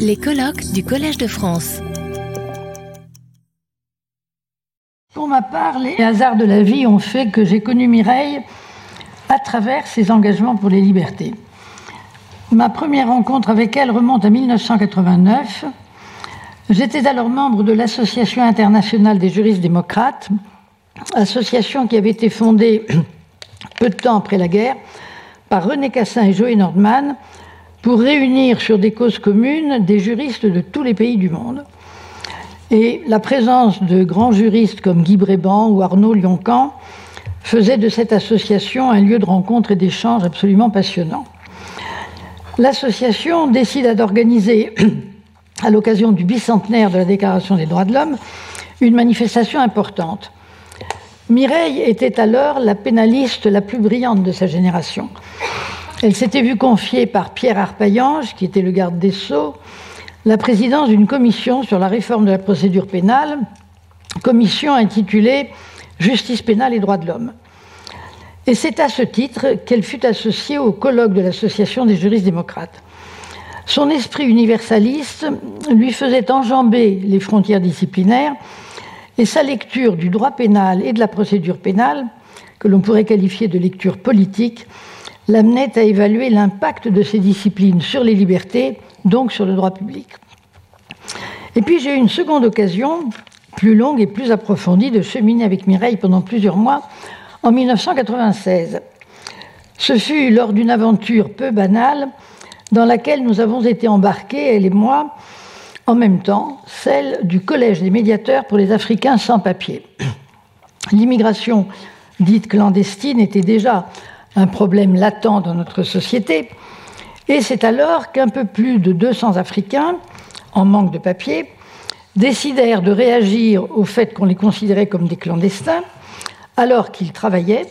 Les colloques du Collège de France. Pour ma part, les hasards de la vie ont fait que j'ai connu Mireille à travers ses engagements pour les libertés. Ma première rencontre avec elle remonte à 1989. J'étais alors membre de l'Association internationale des juristes démocrates, association qui avait été fondée peu de temps après la guerre par René Cassin et Joey Nordman pour réunir sur des causes communes des juristes de tous les pays du monde. Et la présence de grands juristes comme Guy Bréban ou Arnaud Lioncan faisait de cette association un lieu de rencontre et d'échange absolument passionnant. L'association décida d'organiser, à l'occasion du bicentenaire de la Déclaration des droits de l'homme, une manifestation importante. Mireille était alors la pénaliste la plus brillante de sa génération. Elle s'était vue confier par Pierre Arpaillange, qui était le garde des Sceaux, la présidence d'une commission sur la réforme de la procédure pénale, commission intitulée Justice pénale et droits de l'homme. Et c'est à ce titre qu'elle fut associée au colloque de l'Association des juristes démocrates. Son esprit universaliste lui faisait enjamber les frontières disciplinaires et sa lecture du droit pénal et de la procédure pénale, que l'on pourrait qualifier de lecture politique, l'amenait à évaluer l'impact de ces disciplines sur les libertés, donc sur le droit public. Et puis j'ai eu une seconde occasion, plus longue et plus approfondie, de cheminer avec Mireille pendant plusieurs mois en 1996. Ce fut lors d'une aventure peu banale dans laquelle nous avons été embarqués, elle et moi, en même temps, celle du Collège des médiateurs pour les Africains sans papier. L'immigration dite clandestine était déjà un problème latent dans notre société. Et c'est alors qu'un peu plus de 200 Africains, en manque de papier, décidèrent de réagir au fait qu'on les considérait comme des clandestins, alors qu'ils travaillaient,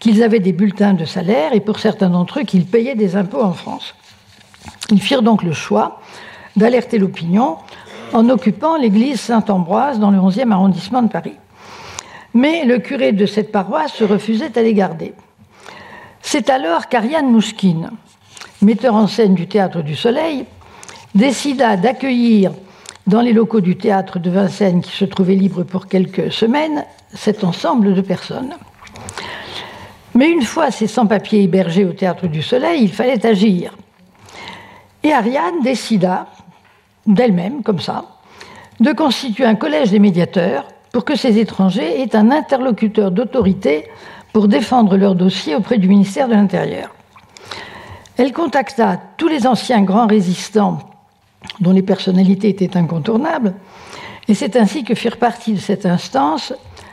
qu'ils avaient des bulletins de salaire et pour certains d'entre eux qu'ils payaient des impôts en France. Ils firent donc le choix d'alerter l'opinion en occupant l'église Saint-Ambroise dans le 11e arrondissement de Paris. Mais le curé de cette paroisse se refusait à les garder. C'est alors qu'Ariane Mouchkine, metteur en scène du Théâtre du Soleil, décida d'accueillir dans les locaux du théâtre de Vincennes, qui se trouvait libre pour quelques semaines, cet ensemble de personnes. Mais une fois ces sans-papiers hébergés au Théâtre du Soleil, il fallait agir. Et Ariane décida, d'elle-même, comme ça, de constituer un collège des médiateurs pour que ces étrangers aient un interlocuteur d'autorité pour défendre leur dossier auprès du ministère de l'Intérieur. Elle contacta tous les anciens grands résistants dont les personnalités étaient incontournables, et c'est ainsi que firent partie de cette instance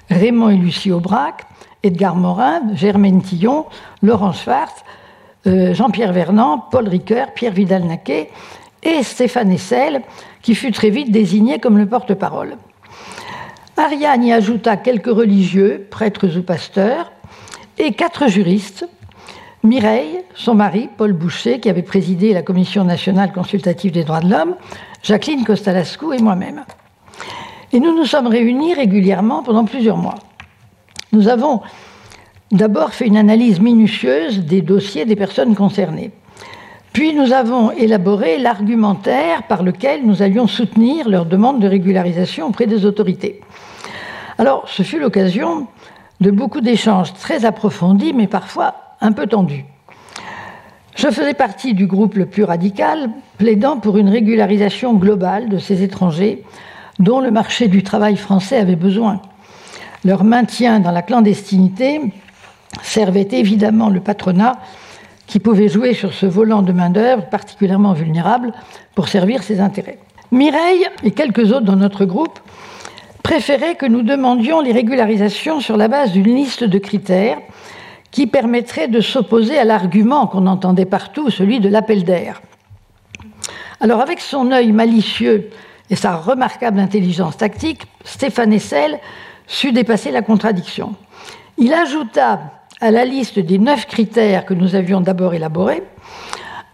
Raymond et Lucie Aubrac, Edgar Morin, Germaine Tillon, Laurent Schwartz, euh, Jean-Pierre Vernant, Paul Ricoeur, Pierre Vidal-Naquet et Stéphane Essel, qui fut très vite désigné comme le porte-parole. Ariane y ajouta quelques religieux, prêtres ou pasteurs, et quatre juristes, Mireille, son mari, Paul Boucher, qui avait présidé la Commission nationale consultative des droits de l'homme, Jacqueline Costalascu et moi-même. Et nous nous sommes réunis régulièrement pendant plusieurs mois. Nous avons d'abord fait une analyse minutieuse des dossiers des personnes concernées. Puis nous avons élaboré l'argumentaire par lequel nous allions soutenir leur demande de régularisation auprès des autorités. Alors, ce fut l'occasion de beaucoup d'échanges très approfondis, mais parfois un peu tendus. Je faisais partie du groupe le plus radical, plaidant pour une régularisation globale de ces étrangers dont le marché du travail français avait besoin. Leur maintien dans la clandestinité servait évidemment le patronat qui pouvait jouer sur ce volant de main-d'œuvre particulièrement vulnérable pour servir ses intérêts. Mireille et quelques autres dans notre groupe préférait que nous demandions les régularisations sur la base d'une liste de critères qui permettrait de s'opposer à l'argument qu'on entendait partout, celui de l'appel d'air. Alors avec son œil malicieux et sa remarquable intelligence tactique, Stéphane Essel sut dépasser la contradiction. Il ajouta à la liste des neuf critères que nous avions d'abord élaborés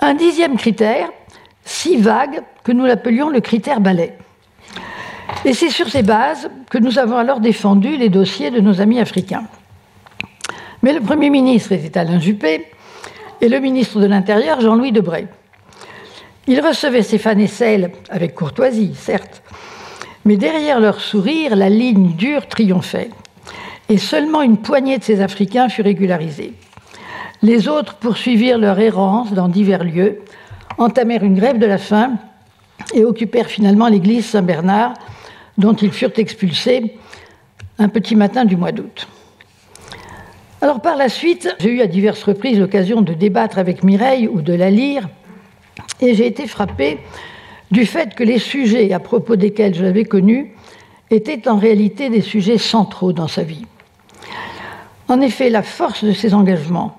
un dixième critère, si vague que nous l'appelions le critère balai. Et c'est sur ces bases que nous avons alors défendu les dossiers de nos amis africains. Mais le Premier ministre était Alain Juppé et le ministre de l'Intérieur Jean-Louis Debré. Il recevait Stéphane Essel avec courtoisie, certes, mais derrière leur sourire, la ligne dure triomphait. Et seulement une poignée de ces Africains fut régularisée. Les autres poursuivirent leur errance dans divers lieux, entamèrent une grève de la faim et occupèrent finalement l'église Saint-Bernard, dont ils furent expulsés un petit matin du mois d'août. Alors par la suite, j'ai eu à diverses reprises l'occasion de débattre avec Mireille ou de la lire, et j'ai été frappée du fait que les sujets à propos desquels je l'avais connue étaient en réalité des sujets centraux dans sa vie. En effet, la force de ses engagements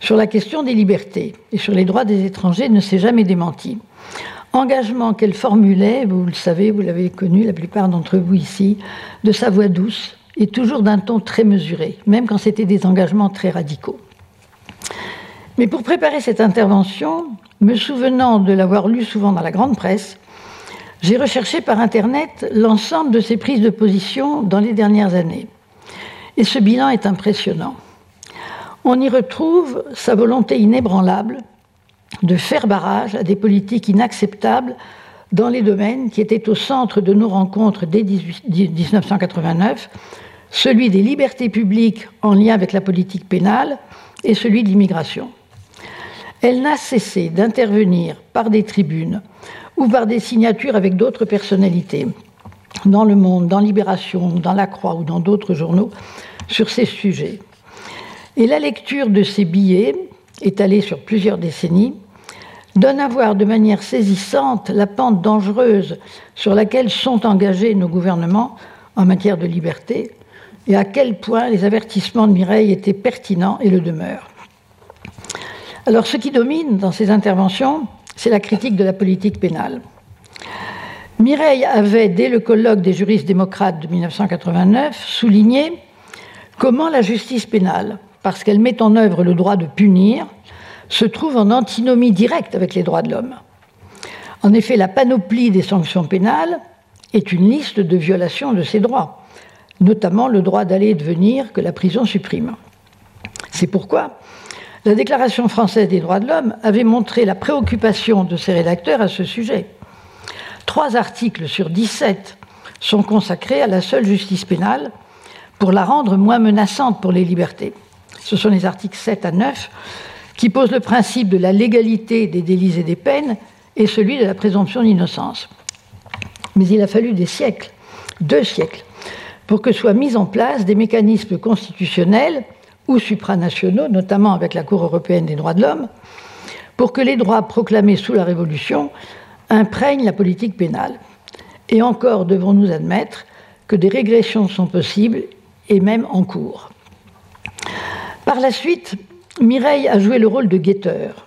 sur la question des libertés et sur les droits des étrangers ne s'est jamais démentie. Engagement qu'elle formulait, vous le savez, vous l'avez connu, la plupart d'entre vous ici, de sa voix douce et toujours d'un ton très mesuré, même quand c'était des engagements très radicaux. Mais pour préparer cette intervention, me souvenant de l'avoir lu souvent dans la grande presse, j'ai recherché par Internet l'ensemble de ses prises de position dans les dernières années. Et ce bilan est impressionnant. On y retrouve sa volonté inébranlable de faire barrage à des politiques inacceptables dans les domaines qui étaient au centre de nos rencontres dès 1989, celui des libertés publiques en lien avec la politique pénale et celui de l'immigration. Elle n'a cessé d'intervenir par des tribunes ou par des signatures avec d'autres personnalités, dans Le Monde, dans Libération, dans La Croix ou dans d'autres journaux, sur ces sujets. Et la lecture de ces billets, étalés sur plusieurs décennies, donne à voir de manière saisissante la pente dangereuse sur laquelle sont engagés nos gouvernements en matière de liberté et à quel point les avertissements de Mireille étaient pertinents et le demeurent. Alors ce qui domine dans ces interventions, c'est la critique de la politique pénale. Mireille avait, dès le colloque des juristes démocrates de 1989, souligné comment la justice pénale, parce qu'elle met en œuvre le droit de punir, se trouve en antinomie directe avec les droits de l'homme. En effet, la panoplie des sanctions pénales est une liste de violations de ces droits, notamment le droit d'aller et de venir que la prison supprime. C'est pourquoi la Déclaration française des droits de l'homme avait montré la préoccupation de ses rédacteurs à ce sujet. Trois articles sur 17 sont consacrés à la seule justice pénale pour la rendre moins menaçante pour les libertés. Ce sont les articles 7 à 9 qui posent le principe de la légalité des délits et des peines et celui de la présomption d'innocence. Mais il a fallu des siècles, deux siècles, pour que soient mis en place des mécanismes constitutionnels ou supranationaux, notamment avec la Cour européenne des droits de l'homme, pour que les droits proclamés sous la Révolution imprègnent la politique pénale. Et encore devons-nous admettre que des régressions sont possibles et même en cours. Par la suite, Mireille a joué le rôle de guetteur,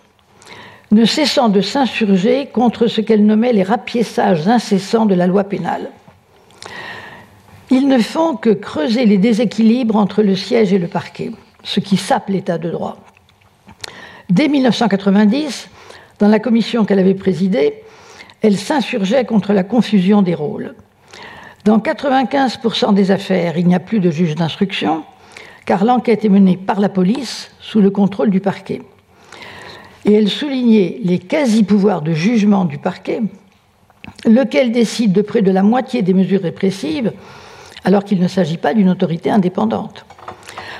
ne cessant de s'insurger contre ce qu'elle nommait les rapiessages incessants de la loi pénale. Ils ne font que creuser les déséquilibres entre le siège et le parquet ce qui sape l'état de droit. Dès 1990, dans la commission qu'elle avait présidée, elle s'insurgeait contre la confusion des rôles. Dans 95% des affaires, il n'y a plus de juge d'instruction, car l'enquête est menée par la police sous le contrôle du parquet. Et elle soulignait les quasi-pouvoirs de jugement du parquet, lequel décide de près de la moitié des mesures répressives, alors qu'il ne s'agit pas d'une autorité indépendante.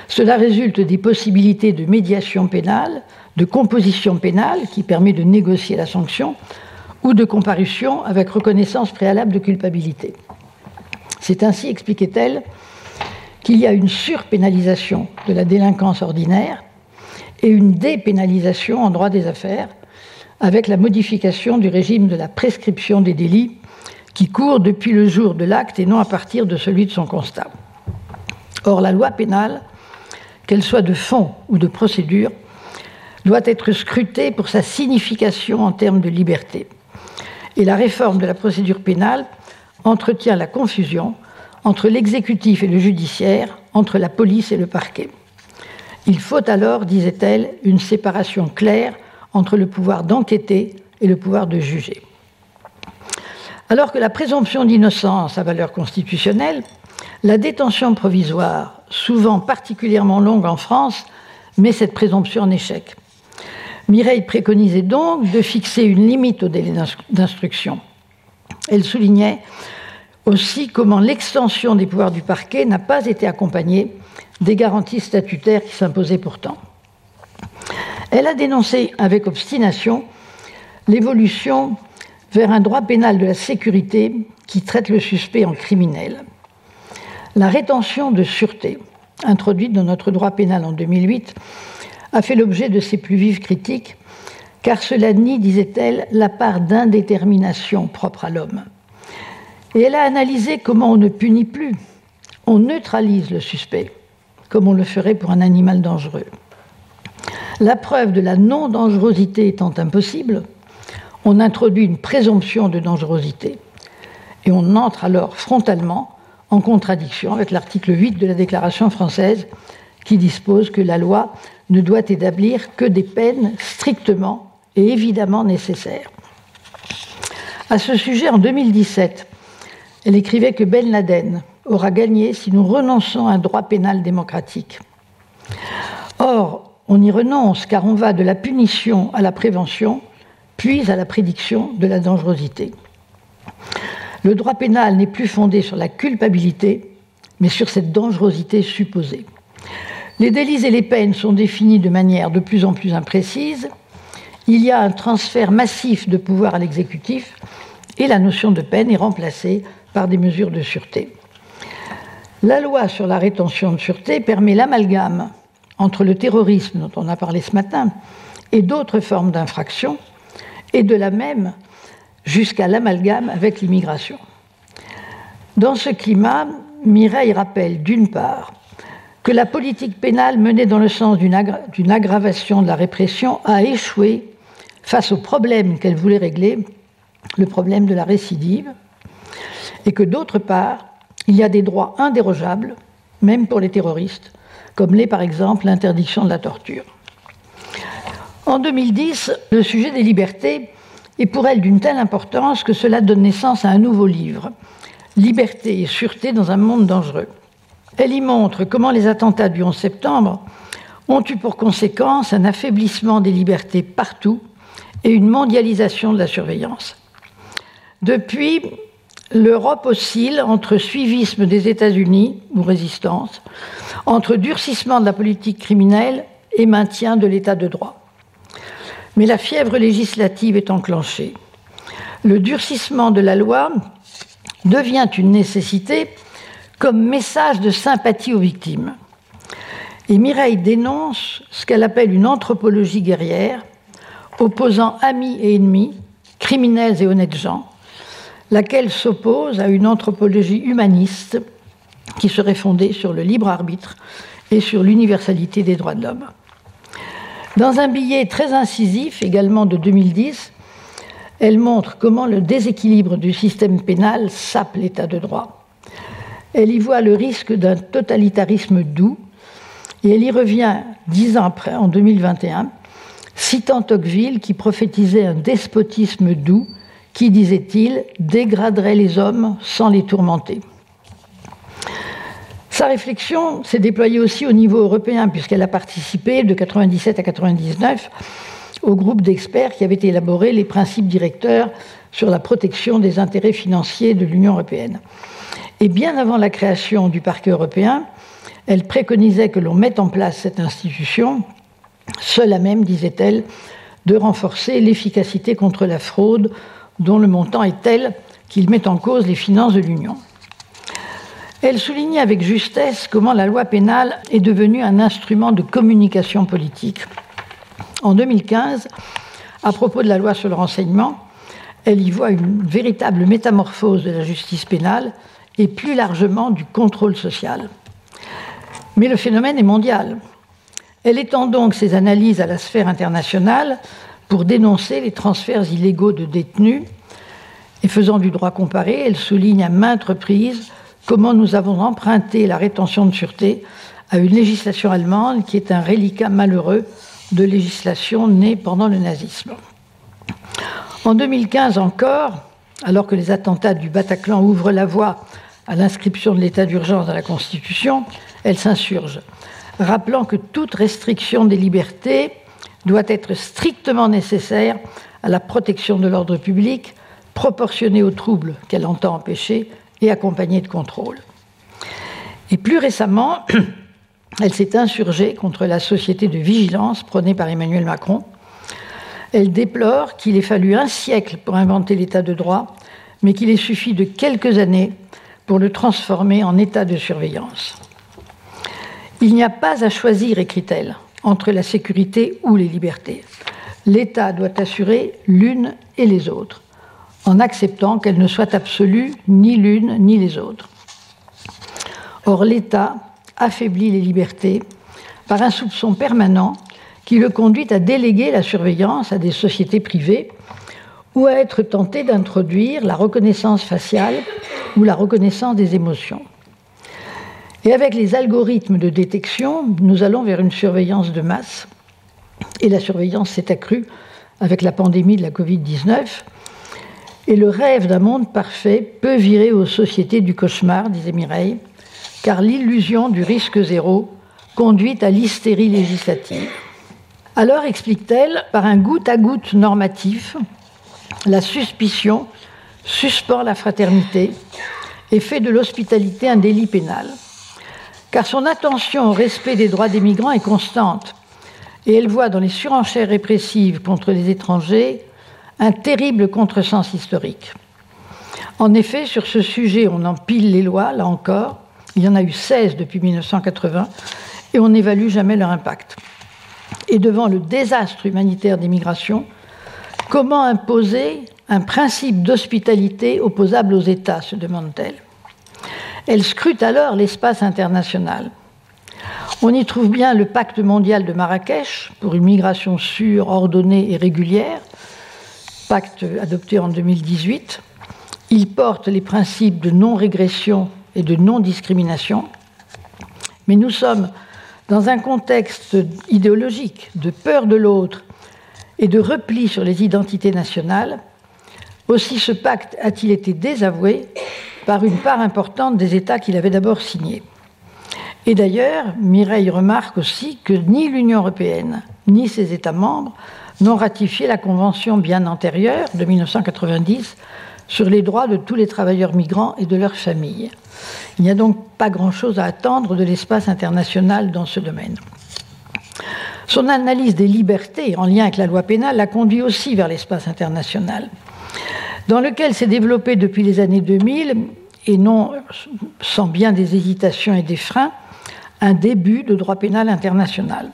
Cela résulte des possibilités de médiation pénale, de composition pénale qui permet de négocier la sanction, ou de comparution avec reconnaissance préalable de culpabilité. C'est ainsi, expliquait-elle, qu'il y a une surpénalisation de la délinquance ordinaire et une dépénalisation en droit des affaires, avec la modification du régime de la prescription des délits qui court depuis le jour de l'acte et non à partir de celui de son constat. Or, la loi pénale qu'elle soit de fond ou de procédure, doit être scrutée pour sa signification en termes de liberté. Et la réforme de la procédure pénale entretient la confusion entre l'exécutif et le judiciaire, entre la police et le parquet. Il faut alors, disait-elle, une séparation claire entre le pouvoir d'enquêter et le pouvoir de juger. Alors que la présomption d'innocence a valeur constitutionnelle, la détention provisoire, souvent particulièrement longue en France, met cette présomption en échec. Mireille préconisait donc de fixer une limite au délai d'instruction. Elle soulignait aussi comment l'extension des pouvoirs du parquet n'a pas été accompagnée des garanties statutaires qui s'imposaient pourtant. Elle a dénoncé avec obstination l'évolution vers un droit pénal de la sécurité qui traite le suspect en criminel. La rétention de sûreté, introduite dans notre droit pénal en 2008, a fait l'objet de ses plus vives critiques, car cela nie, disait-elle, la part d'indétermination propre à l'homme. Et elle a analysé comment on ne punit plus, on neutralise le suspect, comme on le ferait pour un animal dangereux. La preuve de la non-dangerosité étant impossible, on introduit une présomption de dangerosité. Et on entre alors frontalement en contradiction avec l'article 8 de la Déclaration française qui dispose que la loi ne doit établir que des peines strictement et évidemment nécessaires. À ce sujet, en 2017, elle écrivait que Ben Laden aura gagné si nous renonçons à un droit pénal démocratique. Or, on y renonce car on va de la punition à la prévention, puis à la prédiction de la dangerosité. Le droit pénal n'est plus fondé sur la culpabilité, mais sur cette dangerosité supposée. Les délits et les peines sont définis de manière de plus en plus imprécise. Il y a un transfert massif de pouvoir à l'exécutif et la notion de peine est remplacée par des mesures de sûreté. La loi sur la rétention de sûreté permet l'amalgame entre le terrorisme dont on a parlé ce matin et d'autres formes d'infraction, et de la même jusqu'à l'amalgame avec l'immigration. Dans ce climat, Mireille rappelle d'une part que la politique pénale menée dans le sens d'une aggravation de la répression a échoué face au problème qu'elle voulait régler, le problème de la récidive, et que d'autre part, il y a des droits indérogeables, même pour les terroristes, comme l'est par exemple l'interdiction de la torture. En 2010, le sujet des libertés est pour elle d'une telle importance que cela donne naissance à un nouveau livre, Liberté et sûreté dans un monde dangereux. Elle y montre comment les attentats du 11 septembre ont eu pour conséquence un affaiblissement des libertés partout et une mondialisation de la surveillance. Depuis, l'Europe oscille entre suivisme des États-Unis ou résistance, entre durcissement de la politique criminelle et maintien de l'état de droit. Mais la fièvre législative est enclenchée. Le durcissement de la loi devient une nécessité comme message de sympathie aux victimes. Et Mireille dénonce ce qu'elle appelle une anthropologie guerrière, opposant amis et ennemis, criminels et honnêtes gens, laquelle s'oppose à une anthropologie humaniste qui serait fondée sur le libre arbitre et sur l'universalité des droits de l'homme. Dans un billet très incisif, également de 2010, elle montre comment le déséquilibre du système pénal sape l'état de droit. Elle y voit le risque d'un totalitarisme doux, et elle y revient dix ans après, en 2021, citant Tocqueville qui prophétisait un despotisme doux qui, disait-il, dégraderait les hommes sans les tourmenter. Sa réflexion s'est déployée aussi au niveau européen, puisqu'elle a participé de 1997 à 1999 au groupe d'experts qui avait élaboré les principes directeurs sur la protection des intérêts financiers de l'Union européenne. Et bien avant la création du parquet européen, elle préconisait que l'on mette en place cette institution, seule à même, disait-elle, de renforcer l'efficacité contre la fraude dont le montant est tel qu'il met en cause les finances de l'Union. Elle soulignait avec justesse comment la loi pénale est devenue un instrument de communication politique. En 2015, à propos de la loi sur le renseignement, elle y voit une véritable métamorphose de la justice pénale et plus largement du contrôle social. Mais le phénomène est mondial. Elle étend donc ses analyses à la sphère internationale pour dénoncer les transferts illégaux de détenus et faisant du droit comparé, elle souligne à maintes reprises comment nous avons emprunté la rétention de sûreté à une législation allemande qui est un reliquat malheureux de législation née pendant le nazisme. En 2015 encore, alors que les attentats du Bataclan ouvrent la voie à l'inscription de l'état d'urgence dans la Constitution, elle s'insurge, rappelant que toute restriction des libertés doit être strictement nécessaire à la protection de l'ordre public, proportionnée aux troubles qu'elle entend empêcher et accompagnée de contrôle. Et plus récemment, elle s'est insurgée contre la société de vigilance prônée par Emmanuel Macron. Elle déplore qu'il ait fallu un siècle pour inventer l'état de droit, mais qu'il ait suffi de quelques années pour le transformer en état de surveillance. Il n'y a pas à choisir, écrit-elle, entre la sécurité ou les libertés. L'État doit assurer l'une et les autres, en acceptant qu'elles ne soient absolues ni l'une ni les autres. Or, l'État affaiblit les libertés par un soupçon permanent qui le conduit à déléguer la surveillance à des sociétés privées ou à être tenté d'introduire la reconnaissance faciale ou la reconnaissance des émotions. Et avec les algorithmes de détection, nous allons vers une surveillance de masse. Et la surveillance s'est accrue avec la pandémie de la Covid-19. Et le rêve d'un monde parfait peut virer aux sociétés du cauchemar, disait Mireille, car l'illusion du risque zéro conduit à l'hystérie législative. Alors, explique-t-elle, par un goutte à goutte normatif, la suspicion suspend la fraternité et fait de l'hospitalité un délit pénal. Car son attention au respect des droits des migrants est constante et elle voit dans les surenchères répressives contre les étrangers un terrible contresens historique. En effet, sur ce sujet, on empile les lois, là encore, il y en a eu 16 depuis 1980 et on n'évalue jamais leur impact. Et devant le désastre humanitaire des migrations, comment imposer un principe d'hospitalité opposable aux États se demande-t-elle. Elle scrute alors l'espace international. On y trouve bien le pacte mondial de Marrakech pour une migration sûre, ordonnée et régulière, pacte adopté en 2018. Il porte les principes de non-régression et de non-discrimination. Mais nous sommes dans un contexte idéologique de peur de l'autre et de repli sur les identités nationales. Aussi ce pacte a-t-il été désavoué par une part importante des États qu'il avait d'abord signés. Et d'ailleurs, Mireille remarque aussi que ni l'Union européenne ni ses États membres n'ont ratifié la Convention bien antérieure de 1990 sur les droits de tous les travailleurs migrants et de leurs familles. Il n'y a donc pas grand-chose à attendre de l'espace international dans ce domaine. Son analyse des libertés en lien avec la loi pénale l'a conduit aussi vers l'espace international, dans lequel s'est développé depuis les années 2000, et non sans bien des hésitations et des freins, un début de droit pénal international.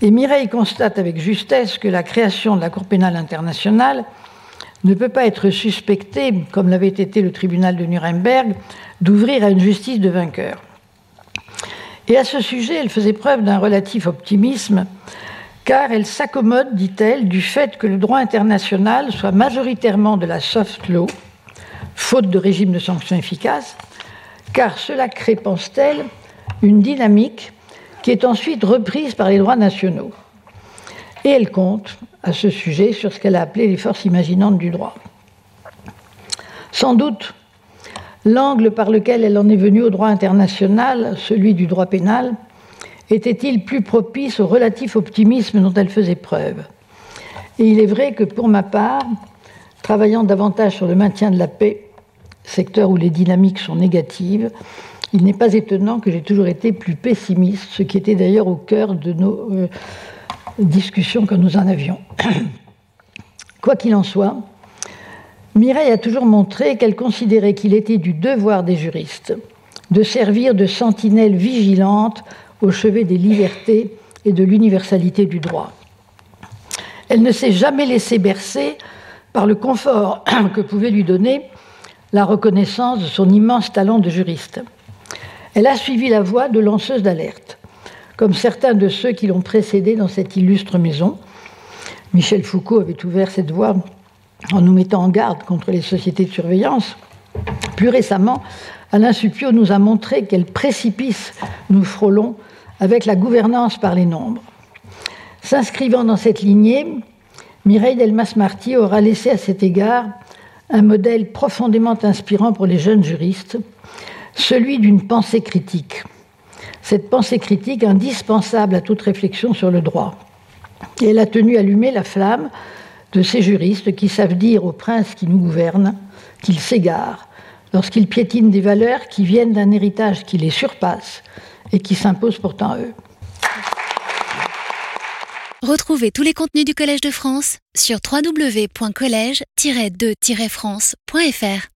Et Mireille constate avec justesse que la création de la Cour pénale internationale ne peut pas être suspecté, comme l'avait été le tribunal de Nuremberg, d'ouvrir à une justice de vainqueur. Et à ce sujet, elle faisait preuve d'un relatif optimisme, car elle s'accommode, dit-elle, du fait que le droit international soit majoritairement de la soft law, faute de régime de sanctions efficaces, car cela crée, pense-t-elle, une dynamique qui est ensuite reprise par les droits nationaux. Et elle compte, à ce sujet sur ce qu'elle a appelé les forces imaginantes du droit. Sans doute, l'angle par lequel elle en est venue au droit international, celui du droit pénal, était-il plus propice au relatif optimisme dont elle faisait preuve Et il est vrai que pour ma part, travaillant davantage sur le maintien de la paix, secteur où les dynamiques sont négatives, il n'est pas étonnant que j'ai toujours été plus pessimiste, ce qui était d'ailleurs au cœur de nos euh, discussion que nous en avions. Quoi qu'il en soit, Mireille a toujours montré qu'elle considérait qu'il était du devoir des juristes de servir de sentinelle vigilante au chevet des libertés et de l'universalité du droit. Elle ne s'est jamais laissée bercer par le confort que pouvait lui donner la reconnaissance de son immense talent de juriste. Elle a suivi la voie de lanceuse d'alerte comme certains de ceux qui l'ont précédé dans cette illustre maison. Michel Foucault avait ouvert cette voie en nous mettant en garde contre les sociétés de surveillance. Plus récemment, Alain Suppiot nous a montré quel précipice nous frôlons avec la gouvernance par les nombres. S'inscrivant dans cette lignée, Mireille Delmas-Marty aura laissé à cet égard un modèle profondément inspirant pour les jeunes juristes, celui d'une pensée critique cette pensée critique indispensable à toute réflexion sur le droit. Elle a tenu allumer la flamme de ces juristes qui savent dire au prince qui nous gouverne qu'il s'égare lorsqu'ils piétinent des valeurs qui viennent d'un héritage qui les surpasse et qui s'impose pourtant à eux. Retrouvez tous les contenus du Collège de France sur www.colège-2-france.fr.